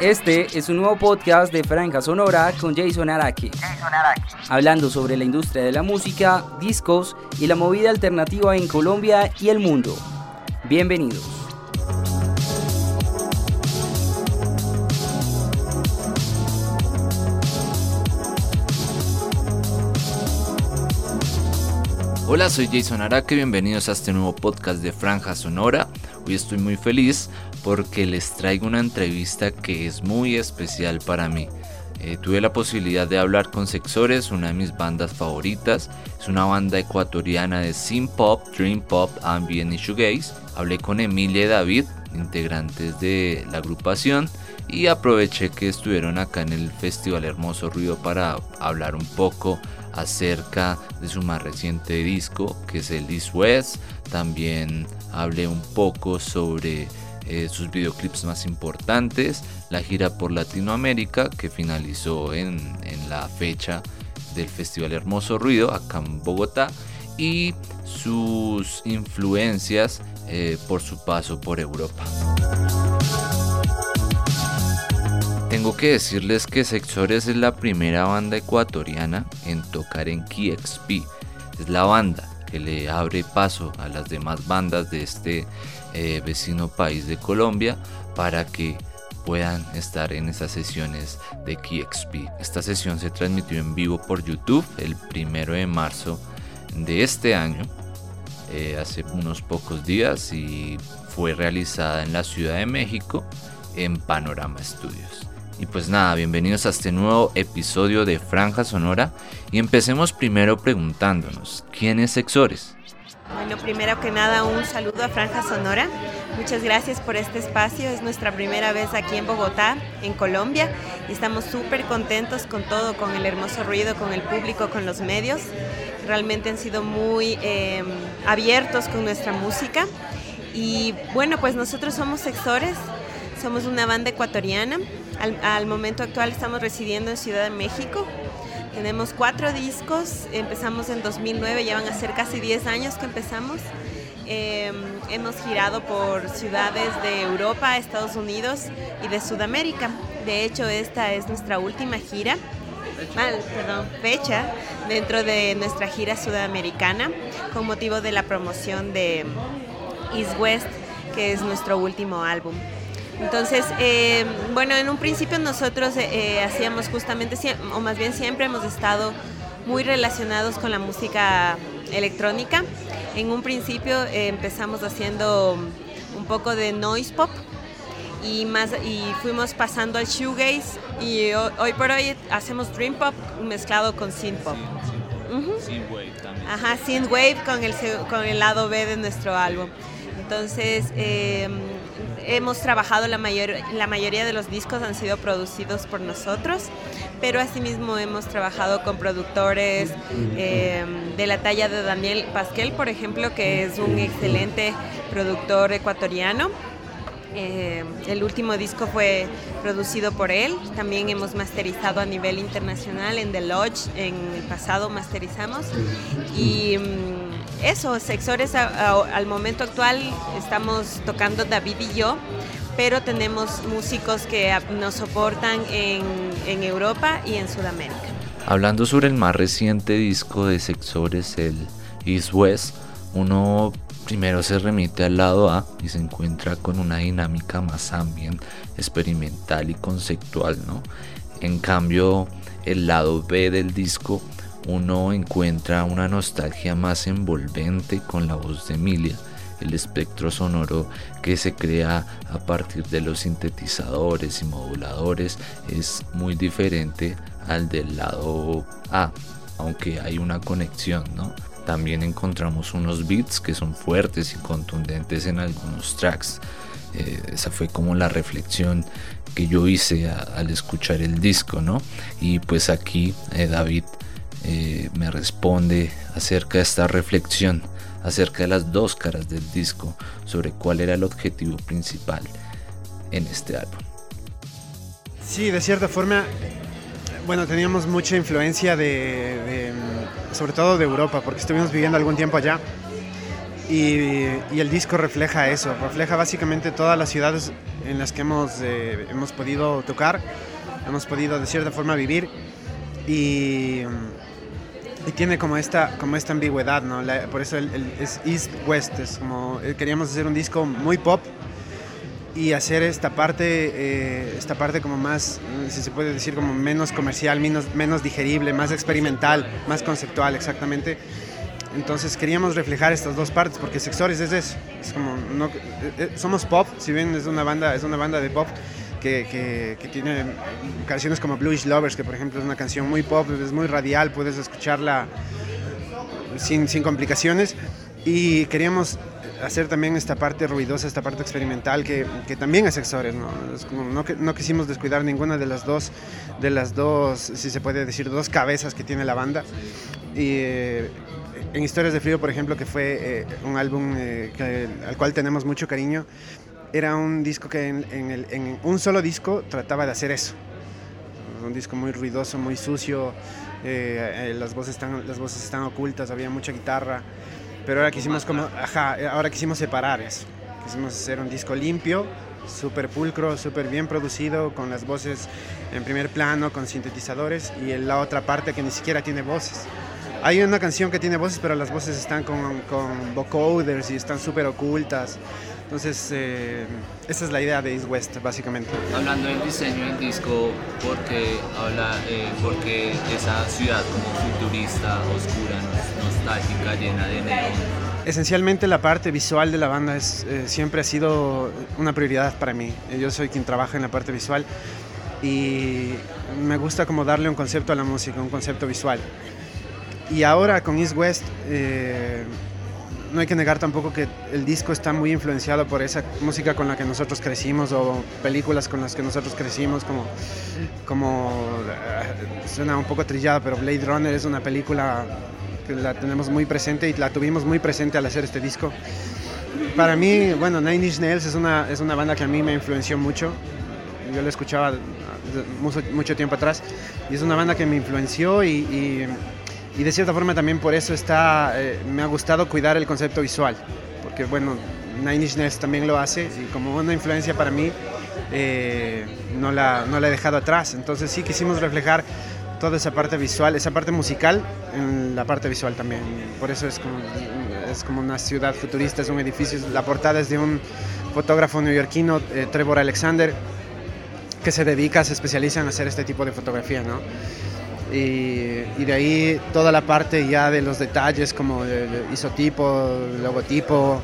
Este es un nuevo podcast de Franja Sonora con Jason Araki. Hablando sobre la industria de la música, discos y la movida alternativa en Colombia y el mundo. Bienvenidos. Hola, soy Jason Araque, bienvenidos a este nuevo podcast de Franja Sonora. Hoy estoy muy feliz porque les traigo una entrevista que es muy especial para mí. Eh, tuve la posibilidad de hablar con Sexores, una de mis bandas favoritas. Es una banda ecuatoriana de synth pop, dream pop, ambient y shoegaze. Hablé con Emilia y David, integrantes de la agrupación, y aproveché que estuvieron acá en el Festival Hermoso Ruido para hablar un poco acerca de su más reciente disco, que es el This West. También hablé un poco sobre eh, sus videoclips más importantes, la gira por Latinoamérica que finalizó en, la fecha del Festival Hermoso Ruido acá en Bogotá y sus influencias eh, por su paso por Europa. Tengo que decirles que Sexores es la primera banda ecuatoriana en tocar en KXP. Es la banda que le abre paso a las demás bandas de este eh, vecino país de Colombia para que puedan estar en esas sesiones de KXP. Esta sesión se transmitió en vivo por YouTube el primero de marzo de este año, eh, hace unos pocos días, y fue realizada en la Ciudad de México en Panorama Studios. Y pues nada, bienvenidos a este nuevo episodio de Franja Sonora y empecemos primero preguntándonos, ¿quién es Sexores? Bueno, primero que nada un saludo a Franja Sonora. Muchas gracias por este espacio. Es nuestra primera vez aquí en Bogotá, en Colombia. Y estamos súper contentos con todo, con el hermoso ruido, con el público, con los medios. Realmente han sido muy em, abiertos con nuestra música. Y bueno, pues nosotros somos Sexores, somos una banda ecuatoriana al, momento actual estamos residiendo en Ciudad de México. Tenemos cuatro discos, empezamos en 2009, ya van a ser casi 10 años que empezamos. Em, hemos girado por ciudades de Europa, Estados Unidos y de Sudamérica. De hecho, esta es nuestra última gira, mal, perdón, fecha dentro de nuestra gira sudamericana con motivo de la promoción de East West, que es nuestro último álbum. Entonces, eh, bueno, en un principio nosotros eh, eh, hacíamos justamente, o más bien siempre hemos estado muy relacionados con la música electrónica. En un principio empezamos haciendo un poco de noise pop y más y fuimos pasando al shoegaze y hoy, por hoy hacemos dream pop mezclado con synth pop. Synthwave también. Ajá, synthwave con el con el lado B de nuestro álbum. Entonces hemos trabajado, la, mayor, la mayoría de los discos han sido producidos por nosotros, pero asimismo hemos trabajado con productores eh, de la talla de Daniel Pasquel, por ejemplo, que es un excelente productor ecuatoriano. Eh, el último disco fue producido por él. También hemos masterizado a nivel internacional en The Lodge. En el pasado masterizamos. Y eso, Sexores al momento actual estamos tocando David y yo, pero tenemos músicos que nos soportan en, en Europa y en Sudamérica. Hablando sobre el más reciente disco de Sexores, el East West, uno primero se remite al lado A y se encuentra con una dinámica más ambient, experimental y conceptual, ¿no? En cambio, el lado B del disco uno encuentra una nostalgia más envolvente con la voz de Emilia, el espectro sonoro que se crea a partir de los sintetizadores y moduladores es muy diferente al del lado A, aunque hay una conexión, ¿no? También encontramos unos beats que son fuertes y contundentes en algunos tracks. Eh, esa fue como la reflexión que yo hice al escuchar el disco, ¿no? Y pues aquí eh, David eh, me responde acerca de esta reflexión, acerca de las dos caras del disco, sobre cuál era el objetivo principal en este álbum. Sí, de cierta forma, bueno, teníamos mucha influencia de, sobre todo de Europa, porque estuvimos viviendo algún tiempo allá. Y, el disco refleja eso, refleja básicamente todas las ciudades en las que hemos, eh, hemos podido tocar, hemos podido de cierta forma vivir y, y tiene como esta, como esta ambigüedad, ¿no? por eso es East-West, es como, eh, queríamos hacer un disco muy pop y hacer esta parte, eh, esta parte como más, si se puede decir, como menos comercial, menos, menos digerible, más experimental, más conceptual exactamente entonces queríamos reflejar estas dos partes porque Sexores es eso. Es como, no, eh, eh, somos pop, si bien es una banda, es una banda de pop que, que, tiene canciones como Bluish Lovers, que por ejemplo es una canción muy pop, es muy radial, puedes escucharla sin, sin complicaciones. Y queríamos hacer también esta parte ruidosa, esta parte experimental que, que también es Sexores, ¿no? Es como no, no, quisimos descuidar ninguna de las dos, de las dos, si se puede decir, dos cabezas que tiene la banda. Y eh, en Historias de Frío, por ejemplo, que fue eh, un álbum eh, al cual tenemos mucho cariño, era un disco que en, un solo disco trataba de hacer eso. Un disco muy ruidoso, muy sucio, eh, las, voces están, las voces están ocultas, había mucha guitarra, pero ahora quisimos, como, ahora quisimos separar eso. Quisimos hacer un disco limpio, súper pulcro, súper bien producido, con las voces en primer plano, con sintetizadores, y la otra parte que ni siquiera tiene voces. Hay una canción que tiene voces, pero las voces están con, con vocoders y están súper ocultas. Entonces, eh, esa es la idea de East West, básicamente. Hablando del diseño del disco, ¿por qué, habla, eh, porque esa ciudad como futurista, oscura, nostálgica, llena de neón? Esencialmente la parte visual de la banda es, eh, siempre ha sido una prioridad para mí. Yo soy quien trabaja en la parte visual y me gusta como darle un concepto a la música, un concepto visual. Y ahora con East West, eh, no hay que negar tampoco que el disco está muy influenciado por esa música con la que nosotros crecimos o películas con las que nosotros crecimos, como, como eh, suena un poco trillada, pero Blade Runner es una película que la tenemos muy presente y la tuvimos muy presente al hacer este disco. Para mí, bueno, Nine Inch Nails es una, es una banda que a mí me influenció mucho. Yo la escuchaba mucho, mucho tiempo atrás y es una banda que me influenció y y de cierta forma también por eso está, eh, me ha gustado cuidar el concepto visual, porque bueno, Nine Inch Nails también lo hace y como una influencia para mí eh, no, la, no la he dejado atrás, entonces sí quisimos reflejar toda esa parte visual, esa parte musical en la parte visual también, por eso es como, es como una ciudad futurista, es un edificio, la portada es de un fotógrafo neoyorquino, eh, Trevor Alexander, que se dedica, se especializa en hacer este tipo de fotografía, ¿no? Y, de ahí toda la parte ya de los detalles como el isotipo, logotipo,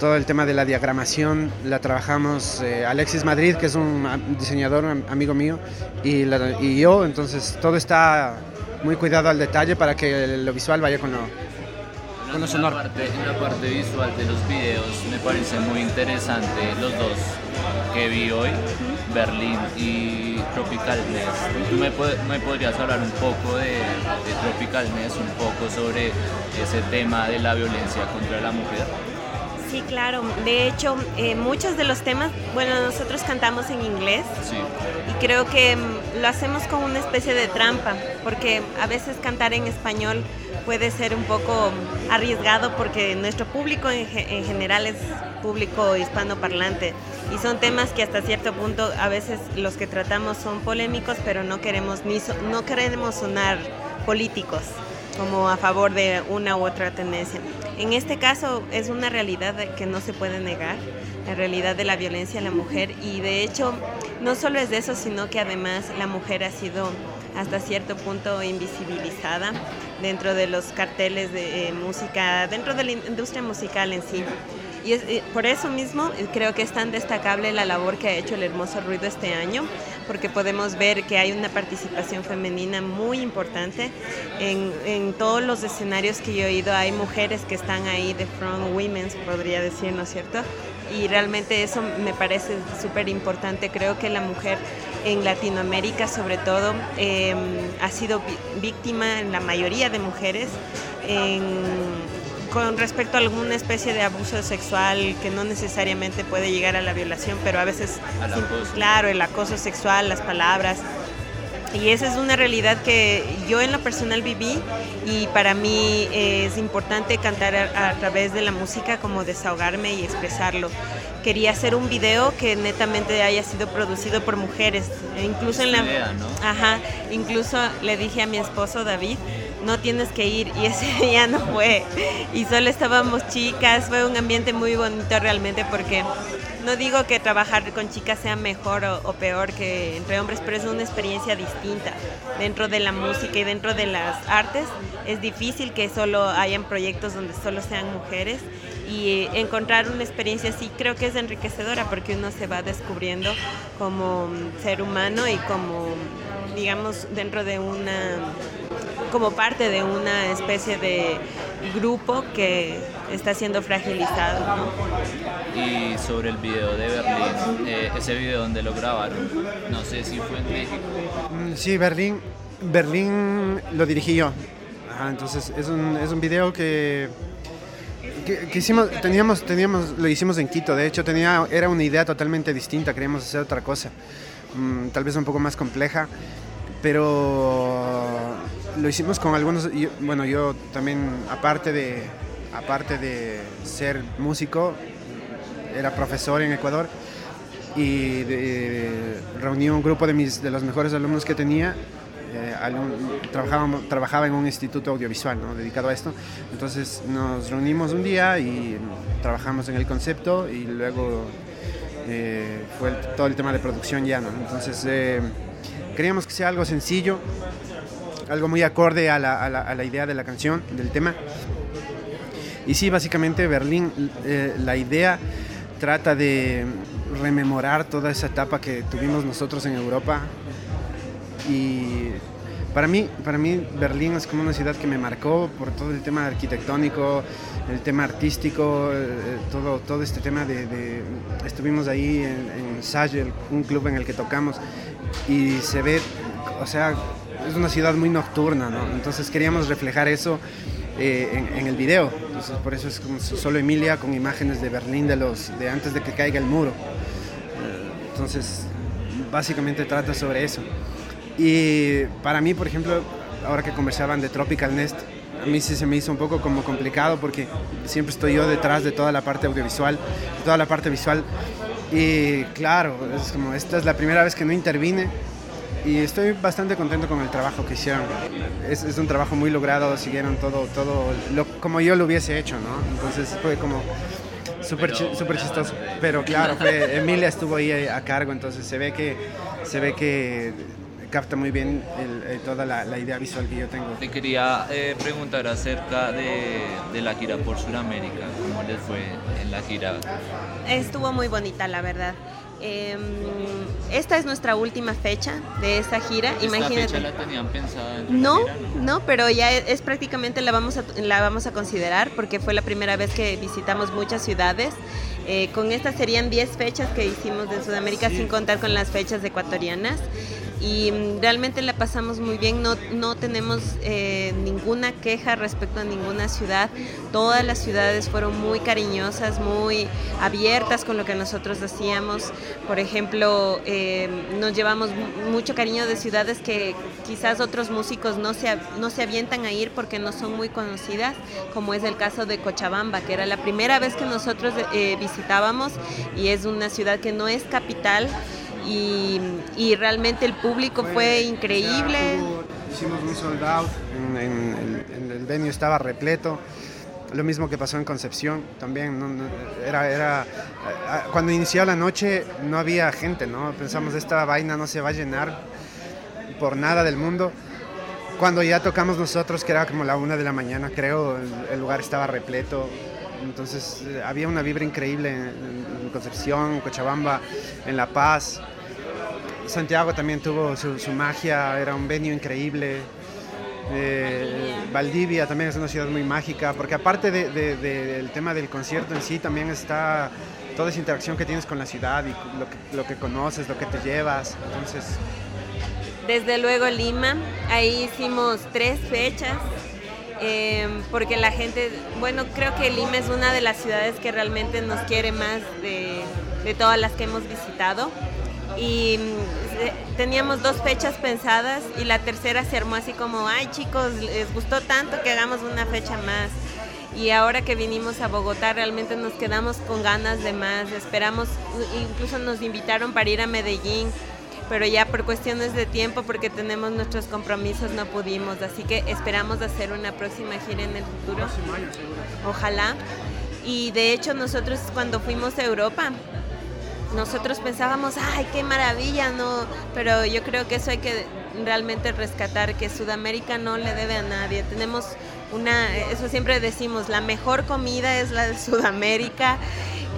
todo el tema de la diagramación la trabajamos eh, Alexis Madrid, que es un diseñador amigo mío, y, y, yo, entonces todo está muy cuidado al detalle para que lo visual vaya con lo, con lo sonoro. La, parte, la parte visual de los videos me parece muy interesante los dos que vi hoy, Berlín y Tropical Nest. ¿Tú me, me, podrías hablar un poco de, de Tropical Nest, un poco sobre ese tema de la violencia contra la mujer? Sí, claro. De hecho, eh, muchos de los temas, bueno, nosotros cantamos en inglés y creo que mm, lo hacemos con una especie de trampa, porque a veces cantar en español puede ser un poco arriesgado porque nuestro público en, general es público hispanoparlante y son temas que hasta cierto punto a veces los que tratamos son polémicos, pero no queremos ni no queremos sonar políticos como a favor de una u otra tendencia. En este caso es una realidad que no se puede negar, la realidad de la violencia a la mujer y de hecho no solo es de eso, sino que además la mujer ha sido hasta cierto punto invisibilizada dentro de los carteles de eh, música, dentro de la industria musical en sí. Y eh, por eso mismo eh, creo que es tan destacable la labor que ha hecho el Hermoso Ruido este año, porque podemos ver que hay una participación femenina muy importante en, en todos los escenarios que yo he ido. Hay mujeres que están ahí de front women, podría decir, ¿no es cierto? Y realmente eso me parece súper importante. Creo que la mujer en Latinoamérica sobre todo em, ha sido víctima en la mayoría de mujeres en con respecto a alguna especie de abuso sexual que no necesariamente puede llegar a la violación, pero a veces, claro, el acoso sexual, las palabras. Y esa es una realidad que yo en lo personal viví y para mí es importante cantar a, través de la música como desahogarme y expresarlo. Quería hacer un video que netamente haya sido producido por mujeres, e incluso en la Ajá, incluso le dije a mi esposo David, no tienes que ir. Y ese día no fue. Y solo estábamos chicas, fue un ambiente muy bonito realmente porque no digo que trabajar con chicas sea mejor o, peor que entre hombres, pero es una experiencia distinta. Dentro de la música y dentro de las artes es difícil que solo hayan proyectos donde solo sean mujeres. Y encontrar una experiencia así creo que es enriquecedora porque uno se va descubriendo como ser humano y como digamos dentro de una como parte de una especie de grupo que está siendo fragilizado. Y sobre el video de Berlín, eh, ese video donde lo grabaron, no sé si fue en México. Mm, sí, Berlín, Berlín lo dirigí yo. entonces es un, es un video que, que, hicimos, teníamos, teníamos, lo hicimos en Quito, de hecho tenía, era una idea totalmente distinta, queríamos hacer otra cosa, mm, tal vez un poco más compleja, pero lo hicimos con algunos, bueno, yo también, aparte de, aparte de ser músico, era profesor en Ecuador y reuní un grupo de, mis, de los mejores alumnos que tenía. Eh, trabajaba, trabajaba en un instituto audiovisual ¿no? dedicado a esto. Entonces nos reunimos un día y trabajamos en el concepto y luego eh, fue todo el tema de producción ya. ¿no? Entonces eh, queríamos que sea algo sencillo, algo muy acorde a la, a la, idea de la canción, del tema. Y sí, básicamente Berlín, eh, la idea trata de rememorar toda esa etapa que tuvimos nosotros en Europa. Y para mí, para mí Berlín es como una ciudad que me marcó por todo el tema arquitectónico, el tema artístico, eh, todo, todo este tema de, Estuvimos ahí en, en Sage, un club en el que tocamos, y se ve, o sea, es una ciudad muy nocturna, ¿no? Entonces queríamos reflejar eso eh, en, el video. Entonces por eso es como solo Emilia con imágenes de Berlín de los de antes de que caiga el muro. Eh, entonces básicamente trata sobre eso. Y para mí, por ejemplo, ahora que conversaban de Tropical Nest, a mí sí se me hizo un poco como complicado porque siempre estoy yo detrás de toda la parte audiovisual, toda la parte visual. Y claro, es como esta es la primera vez que no intervine y estoy bastante contento con el trabajo que hicieron. Es, es un trabajo muy logrado, siguieron todo, todo lo, como yo lo hubiese hecho, ¿no? Entonces fue como súper super chistoso. Pero claro, fue, Emilia estuvo ahí a cargo, entonces se ve que, se ve que capta muy bien el, toda la, la, idea visual que yo tengo. Te quería eh, preguntar acerca de, de, la gira por Sudamérica, ¿cómo les fue en la gira? Estuvo muy bonita, la verdad. Em, esta es nuestra última fecha de esta gira. ¿Esta Imagínate. Fecha la tenían pensada no, no, pero ya es, prácticamente la vamos a, la vamos a considerar porque fue la primera vez que visitamos muchas ciudades. Eh, con estas serían 10 fechas que hicimos en Sudamérica sin contar con las fechas ecuatorianas y mm, realmente la pasamos muy bien, no, no tenemos eh, ninguna queja respecto a ninguna ciudad, todas las ciudades fueron muy cariñosas, muy abiertas con lo que nosotros hacíamos, por ejemplo, eh, nos llevamos mucho cariño de ciudades que quizás otros músicos no se, no se avientan a ir porque no son muy conocidas, como es el caso de Cochabamba, que era la primera vez que nosotros eh, visitábamos y es una ciudad que no es capital, y, realmente el público fue, increíble. hicimos un sold out, en, el venue estaba repleto. Lo mismo que pasó en Concepción también. era, era, cuando inició la noche no había gente, ¿no? Pensamos, esta vaina no se va a llenar por nada del mundo. Cuando ya tocamos nosotros, que era como la una de la mañana, creo, el, lugar estaba repleto. Entonces eh, había una vibra increíble en, en Concepción, Cochabamba, en La Paz. Santiago también tuvo su, magia, era un venue increíble. Eh, Valdivia también es una ciudad muy mágica, porque aparte del tema del concierto en sí, también está toda esa interacción que tienes con la ciudad y lo que, lo que conoces, lo que te llevas. Entonces. Desde luego Lima, ahí hicimos tres fechas, eh, porque la gente, bueno, creo que Lima es una de las ciudades que realmente nos quiere más de, de todas las que hemos visitado y mm, teníamos dos fechas pensadas y la tercera se armó así como, ay chicos, les gustó tanto que hagamos una fecha más. Y ahora que vinimos a Bogotá realmente nos quedamos con ganas de más, esperamos, incluso nos invitaron para ir a Medellín, pero ya por cuestiones de tiempo, porque tenemos nuestros compromisos, no pudimos, así que esperamos hacer una próxima gira en el futuro. Ojalá. Y de hecho nosotros cuando fuimos a Europa, nosotros pensábamos, ay, qué maravilla, no, pero yo creo que eso hay que realmente rescatar, que Sudamérica no le debe a nadie. Tenemos una, eso siempre decimos, la mejor comida es la de Sudamérica,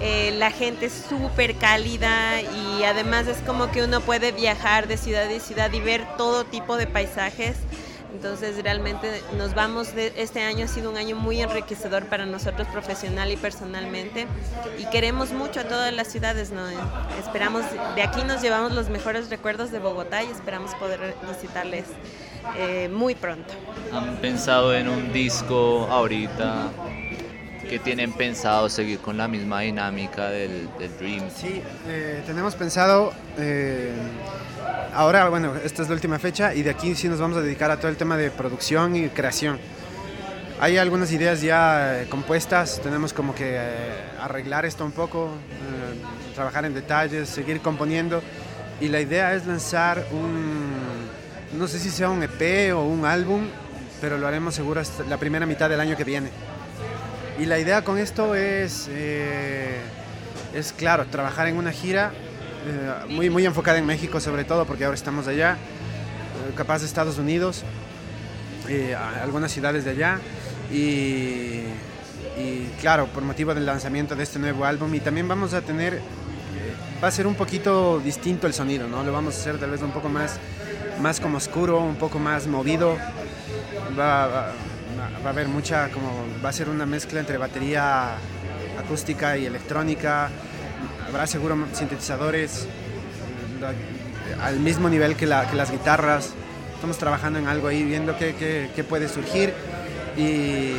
eh, la gente es súper cálida y además es como que uno puede viajar de ciudad en ciudad y ver todo tipo de paisajes. Entonces realmente nos vamos, de, este año ha sido un año muy enriquecedor para nosotros profesional y personalmente y queremos mucho a todas las ciudades, ¿no? Esperamos, de aquí nos llevamos los mejores recuerdos de Bogotá y esperamos poder visitarles eh, muy pronto. ¿Han pensado en un disco ahorita que tienen pensado seguir con la misma dinámica del, Dream? Sí, eh, tenemos pensado eh, ahora, bueno, esta es la última fecha y de aquí sí nos vamos a dedicar a todo el tema de producción y creación. Hay algunas ideas ya eh, compuestas, tenemos como que eh, arreglar esto un poco, eh, trabajar en detalles, seguir componiendo y la idea es lanzar un, no sé si sea un EP o un álbum, pero lo haremos seguro hasta la primera mitad del año que viene. Y la idea con esto es, es claro, trabajar en una gira eh, muy, muy enfocada en México sobre todo, porque ahora estamos allá, eh, capaz de Estados Unidos, eh, algunas ciudades de allá, y, y, claro, por motivo del lanzamiento de este nuevo álbum, y también vamos a tener, va a ser un poquito distinto el sonido, ¿no? Lo vamos a hacer tal vez un poco más, más como oscuro, un poco más movido, va, va, va a haber mucha, como, va a ser una mezcla entre batería acústica y electrónica, habrá seguro sintetizadores al mismo nivel que, las guitarras. Estamos trabajando en algo ahí, viendo qué, puede surgir y,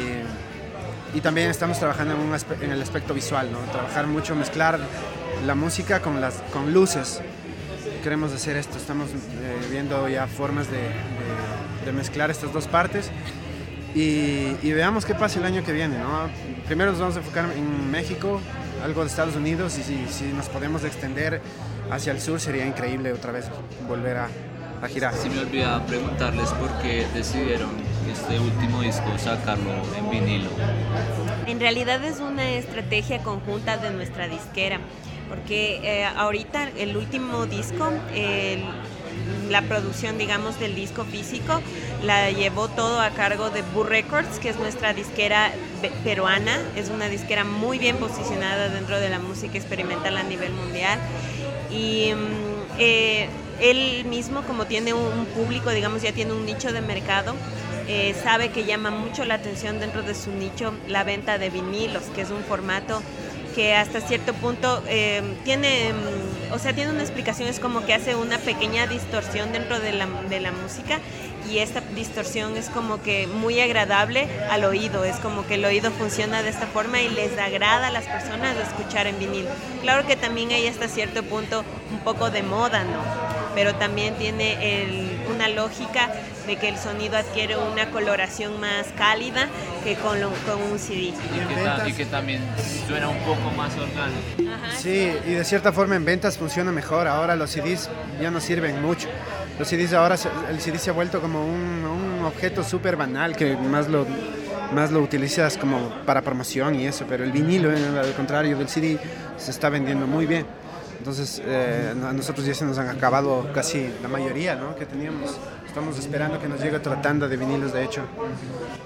y, también estamos trabajando en, el aspecto visual, ¿no? trabajar mucho, mezclar la música con, las, con luces. Queremos hacer esto, estamos eh, viendo ya formas de, mezclar estas dos partes y, y, veamos qué pasa el año que viene. ¿no? Primero nos vamos a enfocar en México, algo de Estados Unidos y si, si, nos podemos extender hacia el sur sería increíble otra vez volver a, a girar. Si me olvidaba preguntarles por qué decidieron este último disco sacarlo en vinilo. En realidad es una estrategia conjunta de nuestra disquera, porque eh, ahorita el último disco, el la producción, digamos, del disco físico la llevó todo a cargo de Boo Records, que es nuestra disquera peruana. Es una disquera muy bien posicionada dentro de la música experimental a nivel mundial. Y mm, eh, él mismo, como tiene un público, digamos, ya tiene un nicho de mercado, eh, sabe que llama mucho la atención dentro de su nicho la venta de vinilos, que es un formato que hasta cierto punto eh, tiene, mm, o sea, tiene una explicación, es como que hace una pequeña distorsión dentro de la, de la música y esta distorsión es como que muy agradable al oído, es como que el oído funciona de esta forma y les agrada a las personas escuchar en vinil. Claro que también hay hasta cierto punto un poco de moda, ¿no? Pero también tiene una lógica de que el sonido adquiere una coloración más cálida que con, con un CD. Y que, también suena un poco más orgánico. Sí, y de cierta forma en ventas funciona mejor. Ahora los CDs ya no sirven mucho. Los CDs ahora, el CD se ha vuelto como un, objeto súper banal que más lo, más lo utilizas como para promoción y eso, pero el vinilo, al contrario del CD, se está vendiendo muy bien. Entonces, eh, a nosotros ya se nos han acabado casi la mayoría ¿no? que teníamos. Estamos esperando que nos llegue otra tanda de vinilos, de hecho.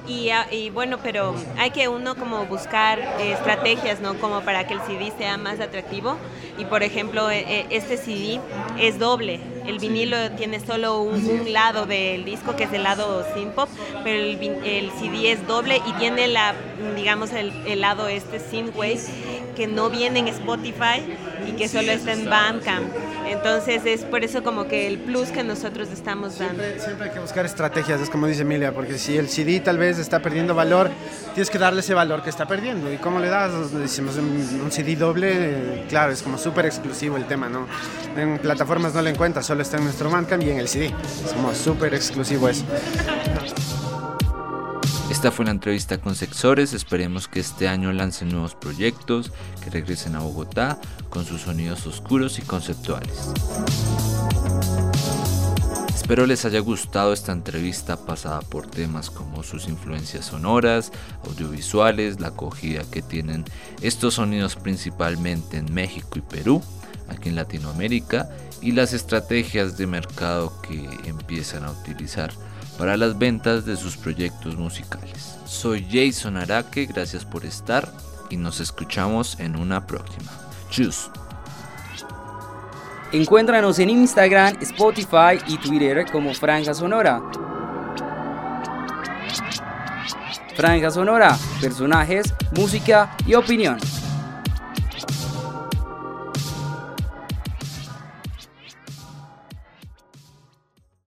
Y, ah, y, bueno, pero hay que uno como buscar eh, estrategias, ¿no? Como para que el CD sea más atractivo. Y por ejemplo, eh, este CD es doble. El vinilo tiene solo un, lado del disco, que es el lado synth-pop, pero el, el, CD es doble y tiene la, digamos, el, el lado este synthwave que no viene en Spotify y que solo está en Bandcamp. Entonces es por eso como que el plus que nosotros estamos dando. Siempre, hay que buscar estrategias, es como dice Emilia, porque si el CD tal vez está perdiendo valor, tienes que darle ese valor que está perdiendo. ¿Y cómo le das? Decimos un, CD doble, claro, es como súper exclusivo el tema, ¿no? En plataformas no lo encuentras, solo está en nuestro Bandcamp y en el CD. Es como súper exclusivo eso. Esta fue la entrevista con Sexores, esperemos que este año lancen nuevos proyectos, que regresen a Bogotá con sus sonidos oscuros y conceptuales. Espero les haya gustado esta entrevista pasada por temas como sus influencias sonoras, audiovisuales, la acogida que tienen estos sonidos principalmente en México y Perú, aquí en Latinoamérica, y las estrategias de mercado que empiezan a utilizar para las ventas de sus proyectos musicales. Soy Jason Araque, gracias por estar y nos escuchamos en una próxima. Tschüss. Encuéntranos en Instagram, Spotify y Twitter como Franja Sonora. Franja Sonora, personajes, música y opinión.